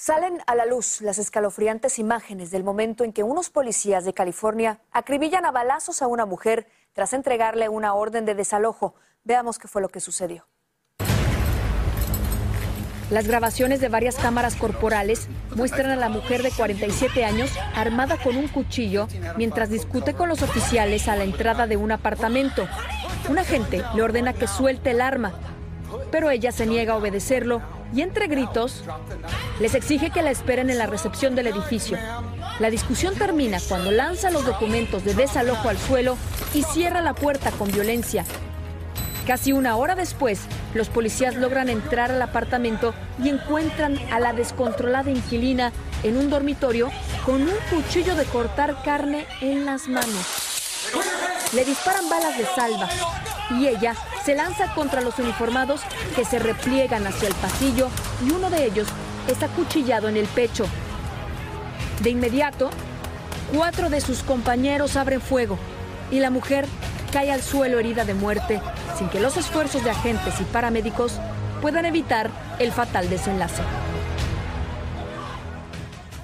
salen a la luz las escalofriantes imágenes del momento en que unos policías de California acribillan a balazos a una mujer tras entregarle una orden de desalojo. Veamos qué fue lo que sucedió. Las grabaciones de varias cámaras corporales muestran a la mujer de 47 años armada con un cuchillo mientras discute con los oficiales a la entrada de un apartamento. Un agente le ordena que suelte el arma, pero ella se niega a obedecerlo y entre gritos les exige que la esperen en la recepción del edificio. La discusión termina cuando lanza los documentos de desalojo al suelo y cierra la puerta con violencia. Casi una hora después, los policías logran entrar al apartamento y encuentran a la descontrolada inquilina en un dormitorio con un cuchillo de cortar carne en las manos. Le disparan balas de salva y ella se lanza contra los uniformados que se repliegan hacia el pasillo y uno de ellos es acuchillado en el pecho. De inmediato, cuatro de sus compañeros abren fuego y la mujer cae al suelo herida de muerte sin que los esfuerzos de agentes y paramédicos puedan evitar el fatal desenlace.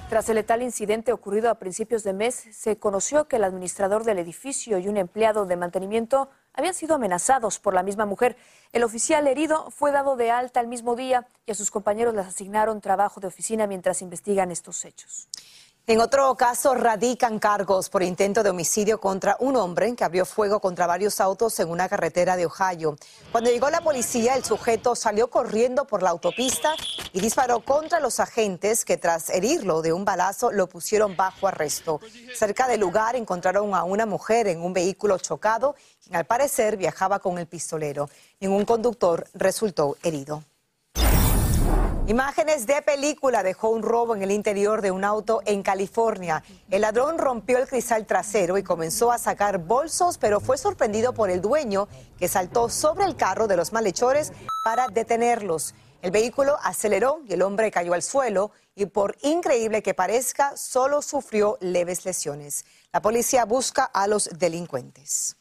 Tras el letal incidente ocurrido a principios de mes, se conoció que el administrador del edificio y un empleado de mantenimiento habían sido amenazados por la misma mujer. El oficial herido fue dado de alta el mismo día y a sus compañeros les asignaron trabajo de oficina mientras investigan estos hechos. En otro caso, radican cargos por intento de homicidio contra un hombre que abrió fuego contra varios autos en una carretera de Ohio. Cuando llegó la policía, el sujeto salió corriendo por la autopista y disparó contra los agentes que tras herirlo de un balazo lo pusieron bajo arresto. Cerca del lugar encontraron a una mujer en un vehículo chocado, quien al parecer viajaba con el pistolero. Ningún conductor resultó herido. Imágenes de película dejó un robo en el interior de un auto en California. El ladrón rompió el cristal trasero y comenzó a sacar bolsos, pero fue sorprendido por el dueño que saltó sobre el carro de los malhechores para detenerlos. El vehículo aceleró y el hombre cayó al suelo y por increíble que parezca, solo sufrió leves lesiones. La policía busca a los delincuentes.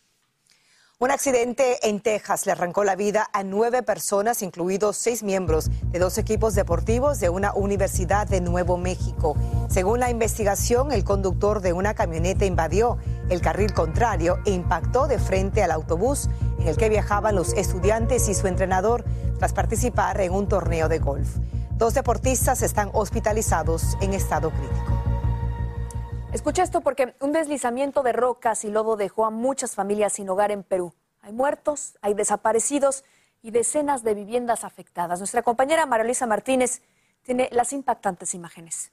Un accidente en Texas le arrancó la vida a nueve personas, incluidos seis miembros de dos equipos deportivos de una universidad de Nuevo México. Según la investigación, el conductor de una camioneta invadió el carril contrario e impactó de frente al autobús en el que viajaban los estudiantes y su entrenador tras participar en un torneo de golf. Dos deportistas están hospitalizados en estado crítico. Escucha esto porque un deslizamiento de rocas y lodo dejó a muchas familias sin hogar en Perú. Hay muertos, hay desaparecidos y decenas de viviendas afectadas. Nuestra compañera María Luisa Martínez tiene las impactantes imágenes.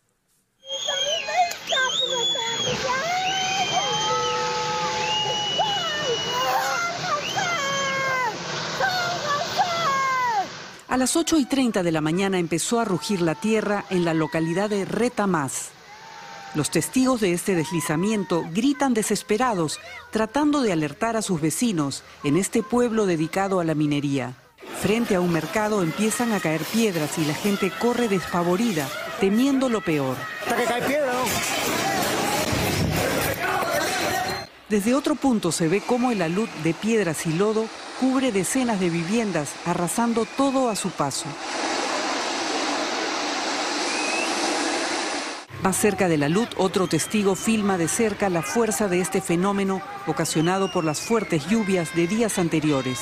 A las 8 y 30 de la mañana empezó a rugir la tierra en la localidad de Retamás. Los testigos de este deslizamiento gritan desesperados, tratando de alertar a sus vecinos en este pueblo dedicado a la minería. Frente a un mercado empiezan a caer piedras y la gente corre despavorida, temiendo lo peor. Desde otro punto se ve cómo el alud de piedras y lodo cubre decenas de viviendas, arrasando todo a su paso. Más cerca de la luz, otro testigo filma de cerca la fuerza de este fenómeno ocasionado por las fuertes lluvias de días anteriores.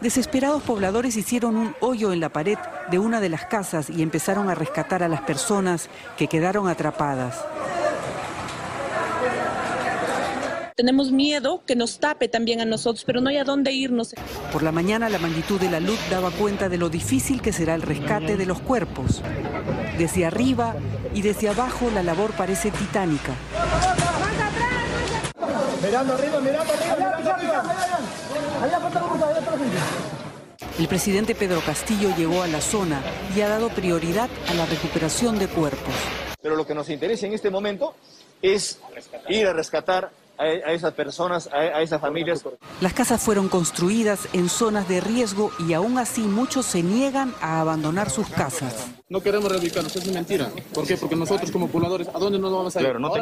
Desesperados pobladores hicieron un hoyo en la pared de una de las casas y empezaron a rescatar a las personas que quedaron atrapadas. Tenemos miedo que nos tape también a nosotros, pero no hay a dónde irnos. Por la mañana la magnitud de la luz daba cuenta de lo difícil que será el rescate de los cuerpos. Desde arriba y desde abajo la labor parece titánica. El presidente Pedro Castillo llegó a la zona y ha dado prioridad a la recuperación de cuerpos. Pero lo que nos interesa en este momento es ir a rescatar a, esas personas, a, esas familias. Las casas fueron construidas en zonas de riesgo y aún así muchos se niegan a abandonar sus casas. No queremos reubicarnos, es mentira. ¿Por qué? Porque nosotros como pobladores, ¿a dónde nos vamos a ir? no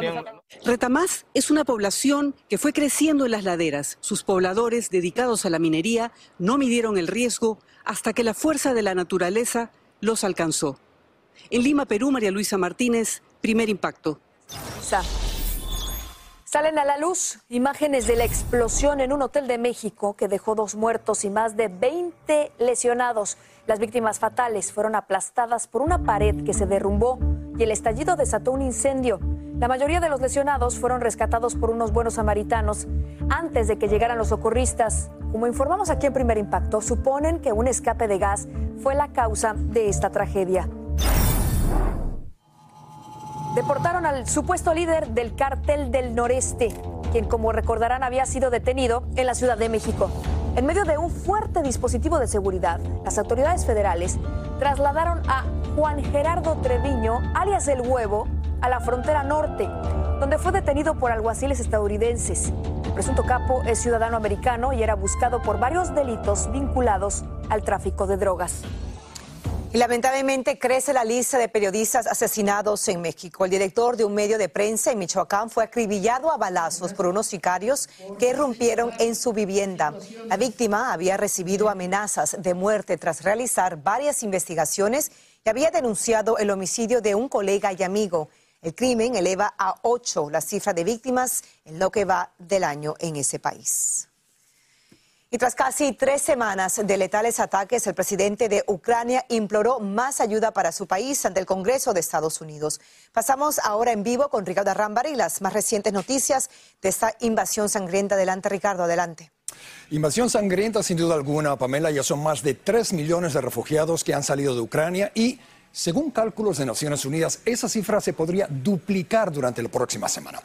Retamás es una población que fue creciendo en las laderas. Sus pobladores dedicados a la minería no midieron el riesgo hasta que la fuerza de la naturaleza los alcanzó. En Lima, Perú, María Luisa Martínez, primer impacto. Salen a la luz imágenes de la explosión en un hotel de México que dejó dos muertos y más de 20 lesionados. Las víctimas fatales fueron aplastadas por una pared que se derrumbó y el estallido desató un incendio. La mayoría de los lesionados fueron rescatados por unos buenos samaritanos antes de que llegaran los socorristas. Como informamos aquí en Primer Impacto, suponen que un escape de gas fue la causa de esta tragedia. Deportaron al supuesto líder del cártel del noreste, quien como recordarán había sido detenido en la Ciudad de México. En medio de un fuerte dispositivo de seguridad, las autoridades federales trasladaron a Juan Gerardo Treviño, alias El Huevo, a la frontera norte, donde fue detenido por alguaciles estadounidenses. El presunto capo es ciudadano americano y era buscado por varios delitos vinculados al tráfico de drogas. Y lamentablemente crece la lista de periodistas asesinados en México. El director de un medio de prensa en Michoacán fue acribillado a balazos por unos sicarios que irrumpieron en su vivienda. La víctima había recibido amenazas de muerte tras realizar varias investigaciones y había denunciado el homicidio de un colega y amigo. El crimen eleva a ocho la cifra de víctimas en lo que va del año en ese país. Y tras casi tres semanas de letales ataques, el presidente de Ucrania imploró más ayuda para su país ante el Congreso de Estados Unidos. Pasamos ahora en vivo con Ricardo Arrámbar y las más recientes noticias de esta invasión sangrienta. Adelante, Ricardo, adelante. Invasión sangrienta, sin duda alguna, Pamela. Ya son más de tres millones de refugiados que han salido de Ucrania y, según cálculos de Naciones Unidas, esa cifra se podría duplicar durante la próxima semana.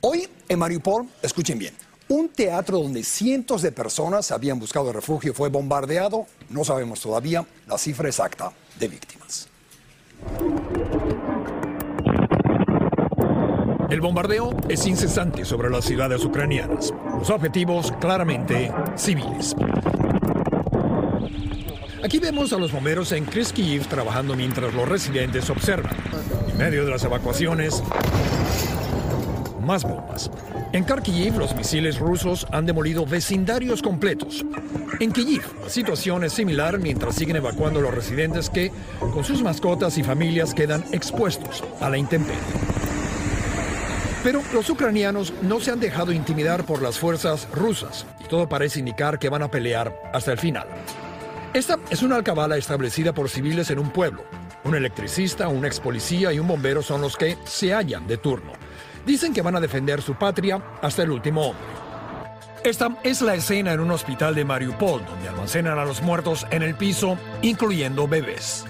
Hoy, en Mariupol, escuchen bien. Un teatro donde cientos de personas habían buscado refugio fue bombardeado. No sabemos todavía la cifra exacta de víctimas. El bombardeo es incesante sobre las ciudades ucranianas. Los objetivos claramente civiles. Aquí vemos a los bomberos en Kriskiv trabajando mientras los residentes observan. En medio de las evacuaciones, más bombas. En Kharkiv, los misiles rusos han demolido vecindarios completos. En Kyiv, la situación es similar mientras siguen evacuando los residentes que, con sus mascotas y familias, quedan expuestos a la intemperie. Pero los ucranianos no se han dejado intimidar por las fuerzas rusas y todo parece indicar que van a pelear hasta el final. Esta es una alcabala establecida por civiles en un pueblo. Un electricista, un ex policía y un bombero son los que se hallan de turno. Dicen que van a defender su patria hasta el último hombre. Esta es la escena en un hospital de Mariupol, donde almacenan a los muertos en el piso, incluyendo bebés.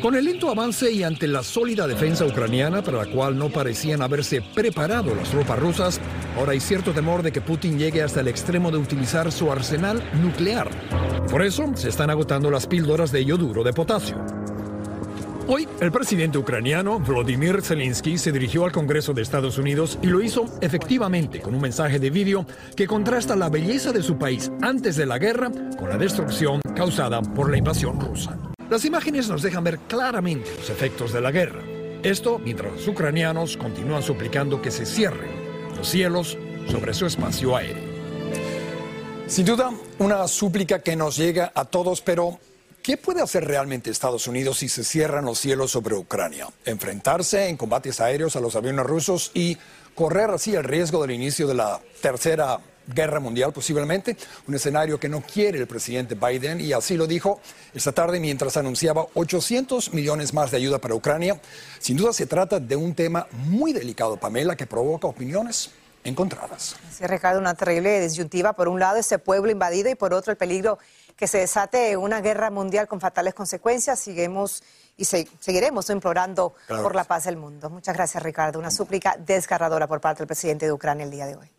Con el lento avance y ante la sólida defensa ucraniana, para la cual no parecían haberse preparado las tropas rusas, ahora hay cierto temor de que Putin llegue hasta el extremo de utilizar su arsenal nuclear. Por eso se están agotando las píldoras de yoduro de potasio. Hoy, el presidente ucraniano Volodymyr Zelensky se dirigió al Congreso de Estados Unidos y lo hizo efectivamente con un mensaje de vídeo que contrasta la belleza de su país antes de la guerra con la destrucción causada por la invasión rusa. Las imágenes nos dejan ver claramente los efectos de la guerra. Esto mientras los ucranianos continúan suplicando que se cierren los cielos sobre su espacio aéreo. Sin duda, una súplica que nos llega a todos, pero ¿Qué puede hacer realmente Estados Unidos si se cierran los cielos sobre Ucrania? ¿Enfrentarse en combates aéreos a los aviones rusos y correr así el riesgo del inicio de la tercera guerra mundial posiblemente? Un escenario que no quiere el presidente Biden y así lo dijo esta tarde mientras anunciaba 800 millones más de ayuda para Ucrania. Sin duda se trata de un tema muy delicado, Pamela, que provoca opiniones encontradas. Sí, Ricardo, una terrible disyuntiva. Por un lado, ese pueblo invadido y por otro, el peligro que se desate una guerra mundial con fatales consecuencias. Seguimos y seguiremos implorando por la paz del mundo. Muchas gracias, Ricardo. Una súplica desgarradora por parte del presidente de Ucrania el día de hoy.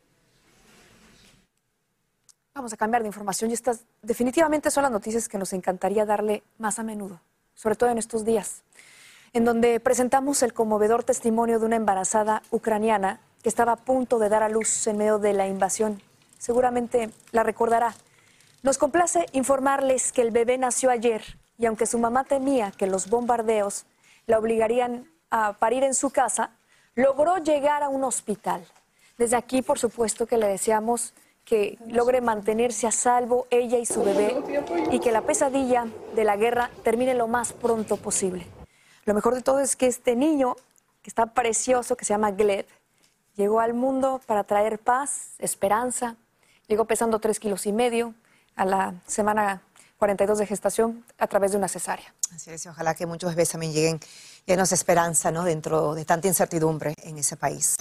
Vamos a cambiar de información y estas definitivamente son las noticias que nos encantaría darle más a menudo, sobre todo en estos días, en donde presentamos el conmovedor testimonio de una embarazada ucraniana que estaba a punto de dar a luz en medio de la invasión. Seguramente la recordará. Nos complace informarles que el bebé nació ayer y aunque su mamá temía que los bombardeos la obligarían a parir en su casa, logró llegar a un hospital. Desde aquí, por supuesto, que le deseamos que logre mantenerse a salvo ella y su bebé y que la pesadilla de la guerra termine lo más pronto posible. Lo mejor de todo es que este niño, que está precioso, que se llama Gleb, llegó al mundo para traer paz, esperanza, llegó pesando tres kilos y medio, a la semana 42 de gestación a través de una cesárea. Así es, ojalá que muchos bebés también lleguen llenos de esperanza, ¿no? Dentro de tanta incertidumbre en ese país.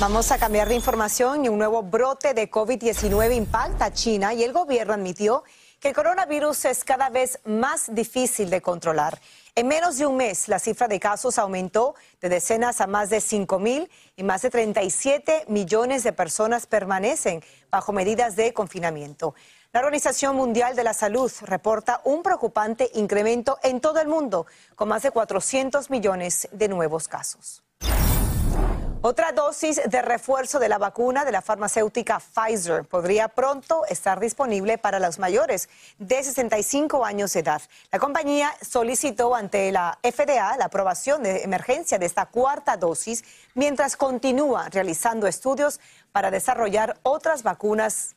Vamos a cambiar de información y un nuevo brote de COVID-19 impacta a China y el gobierno admitió que el coronavirus es cada vez más difícil de controlar. En menos de un mes, la cifra de casos aumentó de decenas a más de 5 mil y más de 37 millones de personas permanecen bajo medidas de confinamiento. La Organización Mundial de la Salud reporta un preocupante incremento en todo el mundo, con más de 400 millones de nuevos casos. Otra dosis de refuerzo de la vacuna de la farmacéutica Pfizer podría pronto estar disponible para los mayores de 65 años de edad. La compañía solicitó ante la FDA la aprobación de emergencia de esta cuarta dosis mientras continúa realizando estudios para desarrollar otras vacunas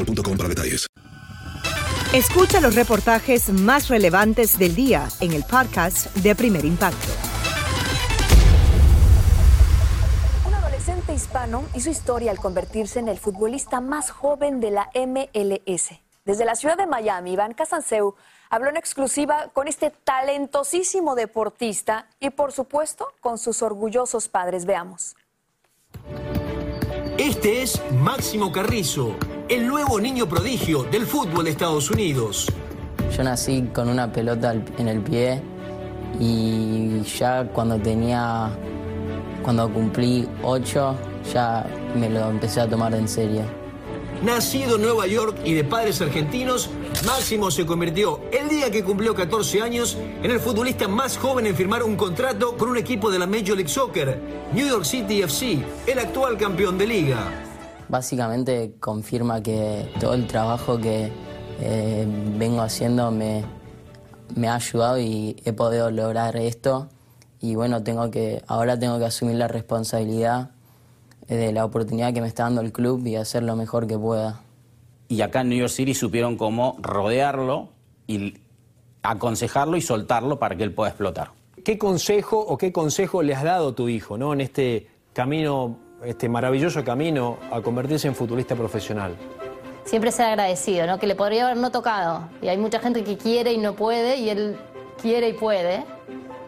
boostmobile.com para detalles. Escucha los reportajes más relevantes del día en el podcast de Primer Impacto. Un adolescente hispano hizo historia al convertirse en el futbolista más joven de la MLS. Desde la ciudad de Miami, Iván Casanseu habló en exclusiva con este talentosísimo deportista y, por supuesto, con sus orgullosos padres. Veamos. Este es Máximo Carrizo, el nuevo niño prodigio del fútbol de Estados Unidos. Yo nací con una pelota en el pie y ya cuando tenía, cuando cumplí ocho, ya me lo empecé a tomar en serio. Nacido en Nueva York y de padres argentinos, Máximo se convirtió el día que cumplió 14 años en el futbolista más joven en firmar un contrato con un equipo de la Major League Soccer, New York City FC, el actual campeón de liga. Básicamente confirma que todo el trabajo que eh, vengo haciendo me, me ha ayudado y he podido lograr esto. Y bueno, tengo que, ahora tengo que asumir la responsabilidad de la oportunidad que me está dando el club y hacer lo mejor que pueda. Y acá en New York City supieron cómo rodearlo y aconsejarlo y soltarlo para que él pueda explotar. ¿Qué consejo o qué consejo le has dado a tu hijo ¿no? en este camino, este maravilloso camino a convertirse en futbolista profesional? Siempre ser agradecido, ¿no? que le podría haber no tocado. Y hay mucha gente que quiere y no puede, y él quiere y puede.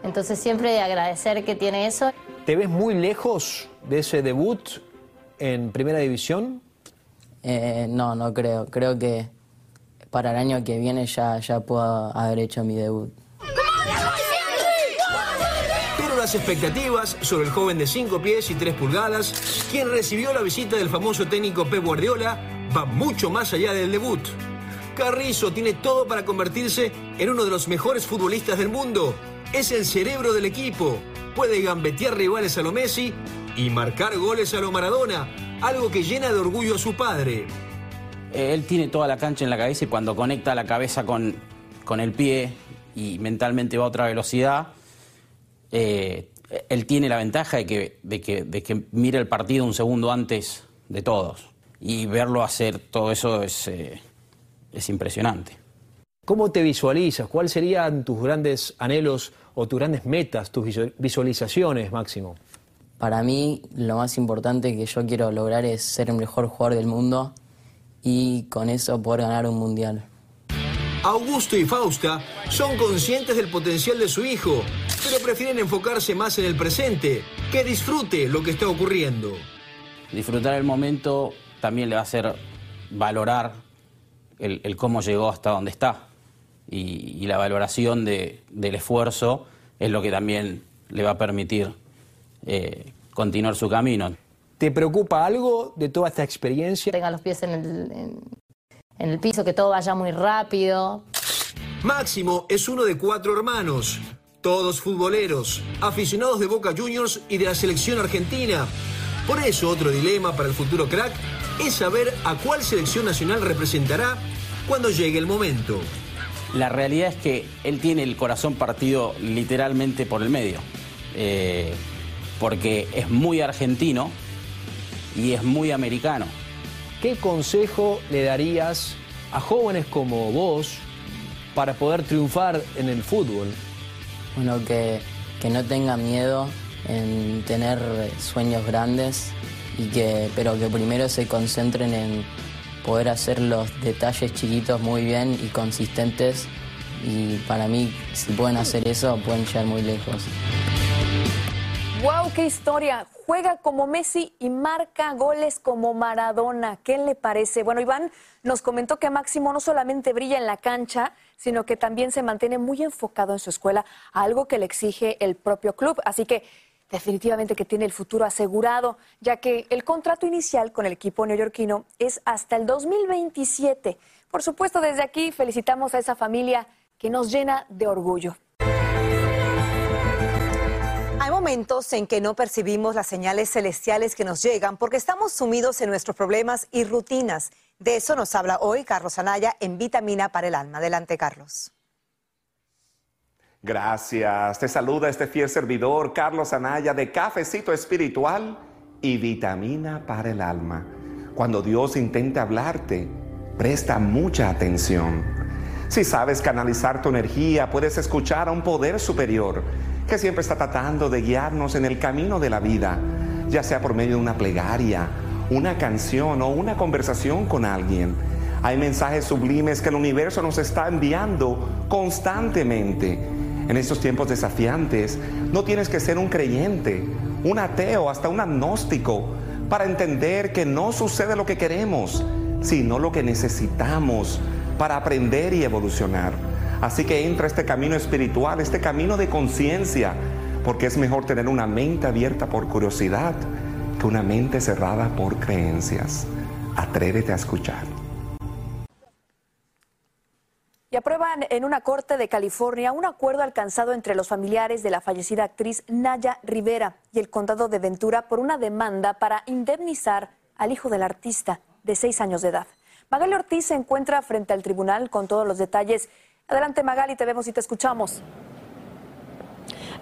Entonces siempre agradecer que tiene eso. ¿Te ves muy lejos de ese debut en Primera División? Eh, no, no creo. Creo que para el año que viene ya, ya puedo haber hecho mi debut. Las expectativas sobre el joven de 5 pies y 3 pulgadas, quien recibió la visita del famoso técnico Pep Guardiola, va mucho más allá del debut. Carrizo tiene todo para convertirse en uno de los mejores futbolistas del mundo. Es el cerebro del equipo. Puede gambetear rivales a lo Messi y marcar goles a lo Maradona, algo que llena de orgullo a su padre. Él tiene toda la cancha en la cabeza y cuando conecta la cabeza con, con el pie y mentalmente va a otra velocidad, eh, él tiene la ventaja de que, de, que, de que mire el partido un segundo antes de todos. Y verlo hacer todo eso es, eh, es impresionante. ¿Cómo te visualizas? ¿Cuáles serían tus grandes anhelos o tus grandes metas, tus visualizaciones, Máximo? Para mí lo más importante que yo quiero lograr es ser el mejor jugador del mundo y con eso poder ganar un mundial. Augusto y Fausta son conscientes del potencial de su hijo, pero prefieren enfocarse más en el presente, que disfrute lo que está ocurriendo. Disfrutar el momento también le va a hacer valorar el, cómo llegó hasta donde está. Y, la valoración del esfuerzo es lo que también le va a permitir eh, continuar su camino. ¿Te preocupa algo de toda esta experiencia? Tenga los pies en el, piso, que todo vaya muy rápido. Máximo es uno de cuatro hermanos, todos futboleros, aficionados de Boca Juniors y de la selección argentina. Por eso otro dilema para el futuro crack es saber a cuál selección nacional representará cuando llegue el momento. La realidad es que él tiene el corazón partido literalmente por el medio. Eh, porque es muy argentino y es muy americano. ¿Qué consejo le darías a jóvenes como vos para poder triunfar en el fútbol? Bueno, que, que no tengan miedo en tener sueños grandes, y que, pero que primero se concentren en poder hacer los detalles chiquitos muy bien y consistentes. Y para mí, si pueden hacer eso, pueden llegar muy lejos. ¡Wow! ¡Qué historia! Juega como Messi y marca goles como Maradona. ¿Qué le parece? Bueno, Iván nos comentó que Máximo no solamente brilla en la cancha, sino que también se mantiene muy enfocado en su escuela, algo que le exige el propio club. Así que definitivamente que tiene el futuro asegurado, ya que el contrato inicial con el equipo neoyorquino es hasta el 2027. Por supuesto, desde aquí felicitamos a esa familia que nos llena de orgullo. Momentos en que no percibimos las señales celestiales que nos llegan porque estamos sumidos en nuestros problemas y rutinas. De eso nos habla hoy Carlos Anaya en Vitamina para el Alma. Adelante, Carlos. Gracias. Te saluda este fiel servidor, Carlos Anaya, de Cafecito Espiritual y Vitamina para el Alma. Cuando Dios intenta hablarte, presta mucha atención. Si sabes canalizar tu energía, puedes escuchar a un poder superior que siempre está tratando de guiarnos en el camino de la vida, ya sea por medio de una plegaria, una canción o una conversación con alguien. Hay mensajes sublimes que el universo nos está enviando constantemente. En estos tiempos desafiantes, no tienes que ser un creyente, un ateo, hasta un agnóstico, para entender que no sucede lo que queremos, sino lo que necesitamos para aprender y evolucionar. Así que entra este camino espiritual, este camino de conciencia, porque es mejor tener una mente abierta por curiosidad que una mente cerrada por creencias. Atrévete a escuchar. Y aprueban en una corte de California un acuerdo alcanzado entre los familiares de la fallecida actriz Naya Rivera y el condado de Ventura por una demanda para indemnizar al hijo del artista de seis años de edad. Magali Ortiz se encuentra frente al tribunal con todos los detalles. Adelante Magali, te vemos y te escuchamos.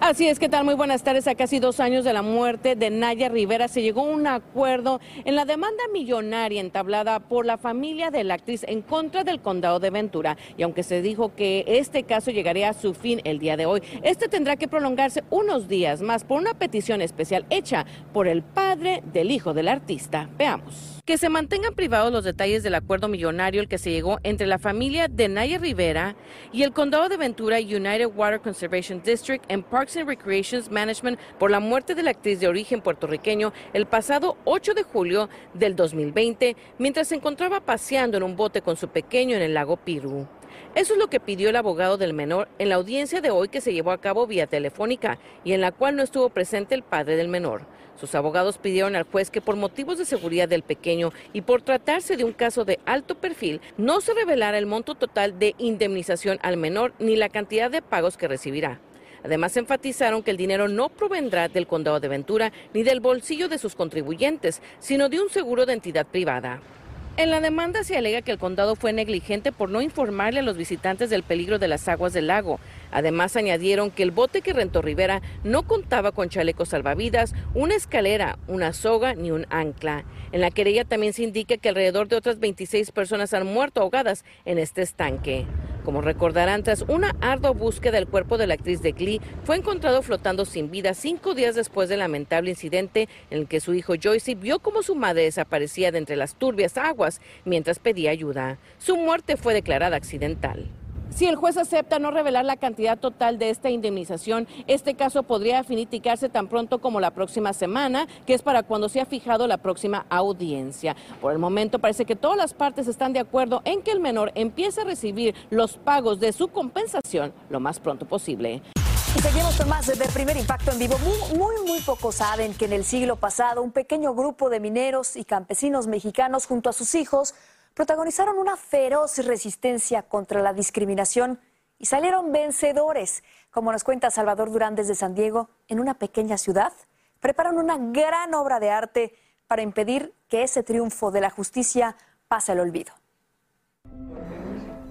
Así es, ¿qué tal? Muy buenas tardes. A casi dos años de la muerte de Naya Rivera se llegó a un acuerdo en la demanda millonaria entablada por la familia de la actriz en contra del condado de Ventura. Y aunque se dijo que este caso llegaría a su fin el día de hoy, este tendrá que prolongarse unos días más por una petición especial hecha por el padre del hijo del artista. Veamos. Que se mantengan privados los detalles del acuerdo millonario el que se llegó entre la familia de Naya Rivera y el condado de Ventura United Water Conservation District en Parks and Recreation Management por la muerte de la actriz de origen puertorriqueño el pasado 8 de julio del 2020 mientras se encontraba paseando en un bote con su pequeño en el lago Pirú. Eso es lo que pidió el abogado del menor en la audiencia de hoy que se llevó a cabo vía telefónica y en la cual no estuvo presente el padre del menor. Sus abogados pidieron al juez que por motivos de seguridad del pequeño y por tratarse de un caso de alto perfil, no se revelara el monto total de indemnización al menor ni la cantidad de pagos que recibirá. Además, enfatizaron que el dinero no provendrá del condado de Ventura ni del bolsillo de sus contribuyentes, sino de un seguro de entidad privada. En la demanda se alega que el condado fue negligente por no informarle a los visitantes del peligro de las aguas del lago. Además, añadieron que el bote que rentó Rivera no contaba con chalecos salvavidas, una escalera, una soga ni un ancla. En la querella también se indica que alrededor de otras 26 personas han muerto ahogadas en este estanque. Como recordarán, tras una ardua búsqueda, el cuerpo de la actriz de Glee fue encontrado flotando sin vida cinco días después del lamentable incidente en el que su hijo Joyce vio cómo su madre desaparecía de entre las turbias aguas mientras pedía ayuda. Su muerte fue declarada accidental. Si el juez acepta no revelar la cantidad total de esta indemnización, este caso podría finiticarse tan pronto como la próxima semana, que es para cuando se ha fijado la próxima audiencia. Por el momento parece que todas las partes están de acuerdo en que el menor empiece a recibir los pagos de su compensación lo más pronto posible. Seguimos con más de Primer Impacto en Vivo. Muy, muy, muy pocos saben que en el siglo pasado un pequeño grupo de mineros y campesinos mexicanos junto a sus hijos protagonizaron una feroz resistencia contra la discriminación y salieron vencedores. Como nos cuenta Salvador Durán desde San Diego, en una pequeña ciudad, preparan una gran obra de arte para impedir que ese triunfo de la justicia pase al olvido.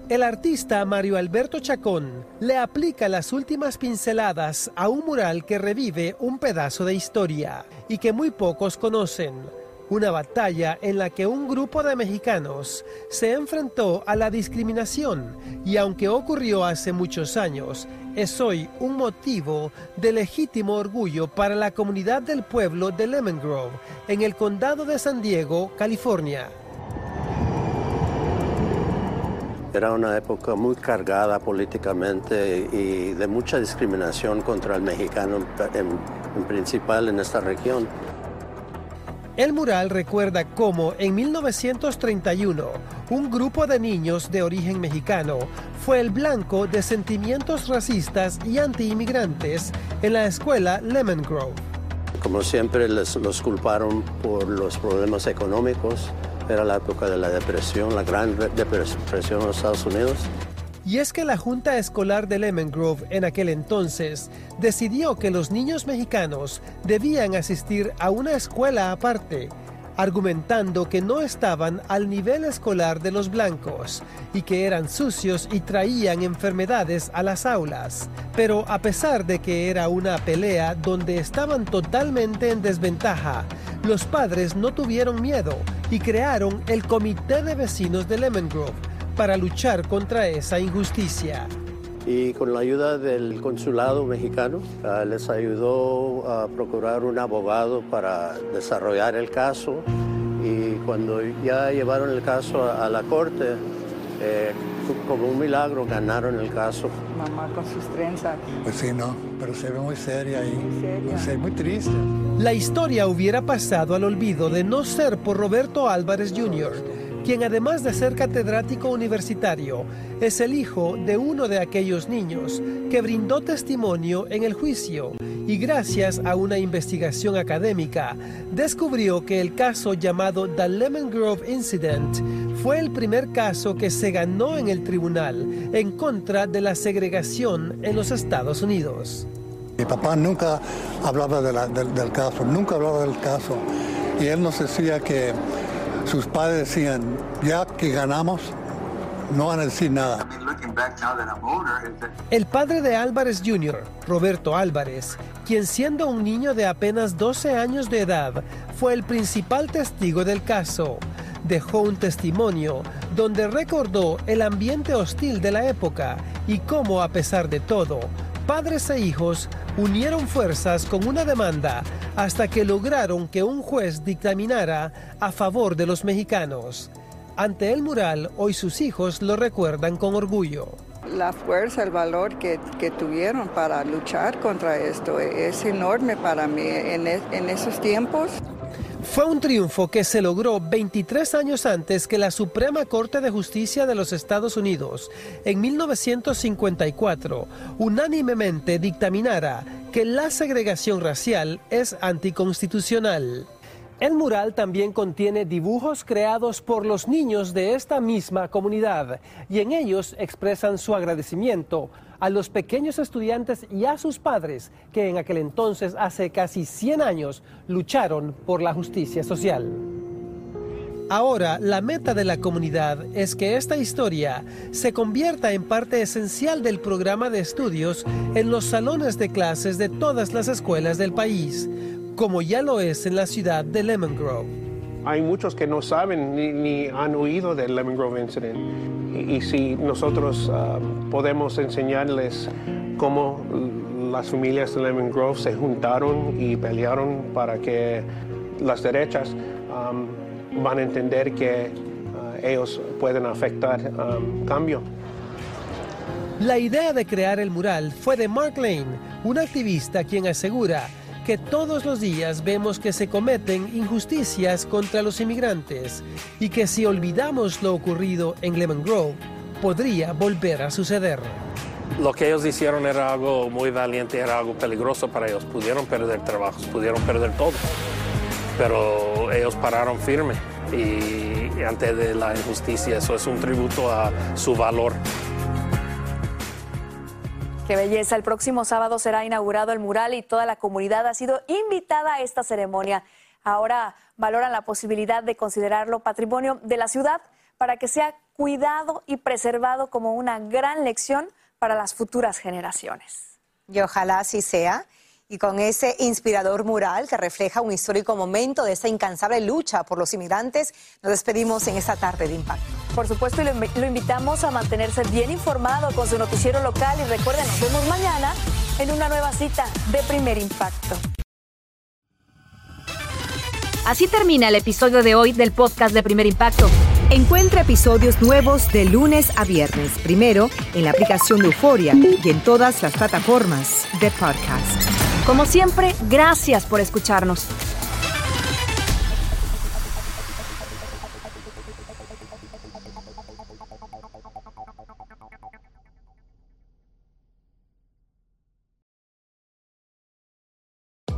El artista Mario Alberto Chacón le aplica las últimas pinceladas a un mural que revive un pedazo de historia y que muy pocos conocen una batalla en la que un grupo de mexicanos se enfrentó a la discriminación y aunque ocurrió hace muchos años, es hoy un motivo de legítimo orgullo para la comunidad del pueblo de Lemon Grove, en el condado de San Diego, California. Era una época muy cargada políticamente y de mucha discriminación contra el mexicano en, principal en esta región. El mural recuerda cómo en 1931 un grupo de niños de origen mexicano fue el blanco de sentimientos racistas y antiinmigrantes en la escuela Lemon Grove. Como siempre los culparon por los problemas económicos. Era la época de la depresión, la gran depresión en los Estados Unidos. Y es que la Junta Escolar de Lemon Grove en aquel entonces decidió que los niños mexicanos debían asistir a una escuela aparte, argumentando que no estaban al nivel escolar de los blancos y que eran sucios y traían enfermedades a las aulas. Pero a pesar de que era una pelea donde estaban totalmente en desventaja, los padres no tuvieron miedo y crearon el Comité de Vecinos de Lemon Grove para luchar contra esa injusticia. Y con la ayuda del consulado mexicano ah, les ayudó a procurar un abogado para desarrollar el caso y cuando ya llevaron el caso a, a la corte, eh, como un milagro ganaron el caso. Mamá con sus trenzas. Pues sí, no, pero se ve muy seria y muy, seria. muy triste. La historia hubiera pasado al olvido de no ser por Roberto Álvarez Jr., quien además de ser catedrático universitario, es el hijo de uno de aquellos niños que brindó testimonio en el juicio y gracias a una investigación académica descubrió que el caso llamado The Lemon Grove Incident fue el primer caso que se ganó en el tribunal en contra de la segregación en los Estados Unidos. Mi papá nunca hablaba de la, del, del caso, nunca hablaba del caso. Y él nos decía que sus padres decían, ya que ganamos, no van a decir nada. El padre de Álvarez Jr., Roberto Álvarez, quien siendo un niño de apenas 12 años de edad, fue el principal testigo del caso. Dejó un testimonio donde recordó el ambiente hostil de la época y cómo, a pesar de todo, padres e hijos unieron fuerzas con una demanda hasta que lograron que un juez dictaminara a favor de los mexicanos. Ante el mural, hoy sus hijos lo recuerdan con orgullo. La fuerza, el valor que, tuvieron para luchar contra esto es enorme para mí en, en esos tiempos. Fue un triunfo que se logró 23 años antes que la Suprema Corte de Justicia de los Estados Unidos, en 1954, unánimemente dictaminara que la segregación racial es anticonstitucional. El mural también contiene dibujos creados por los niños de esta misma comunidad y en ellos expresan su agradecimiento a los pequeños estudiantes y a sus padres que en aquel entonces, hace casi 100 años, lucharon por la justicia social. Ahora, la meta de la comunidad es que esta historia se convierta en parte esencial del programa de estudios en los salones de clases de todas las escuelas del país, como ya lo es en la ciudad de Lemon Grove. Hay muchos que no saben ni, ni han oído del Lemon Grove Incident. Y, y si nosotros uh, podemos enseñarles cómo las familias de Lemon Grove se juntaron y pelearon para que las derechas um, van a entender que uh, ellos pueden afectar um, cambio. La idea de crear el mural fue de Mark Lane, un activista quien asegura que todos los días vemos que se cometen injusticias contra los inmigrantes y que si olvidamos lo ocurrido en Lemon Grove, podría volver a suceder. Lo que ellos hicieron era algo muy valiente, era algo peligroso para ellos. Pudieron perder trabajos, pudieron perder todo, pero ellos pararon firme y ante de la injusticia eso es un tributo a su valor. Qué belleza. El próximo sábado será inaugurado el mural y toda la comunidad ha sido invitada a esta ceremonia. Ahora valoran la posibilidad de considerarlo patrimonio de la ciudad para que sea cuidado y preservado como una gran lección para las futuras generaciones. Y ojalá así sea. Y con ese inspirador mural que refleja un histórico momento de esta incansable lucha por los inmigrantes, nos despedimos en esta tarde de impacto. Por supuesto, y lo, lo invitamos a mantenerse bien informado con su noticiero local y recuerden, nos vemos mañana en una nueva cita de Primer Impacto. Así termina el episodio de hoy del podcast de Primer Impacto. Encuentra episodios nuevos de lunes a viernes, primero en la aplicación de Euforia y en todas las plataformas de podcast. Como siempre, gracias por escucharnos.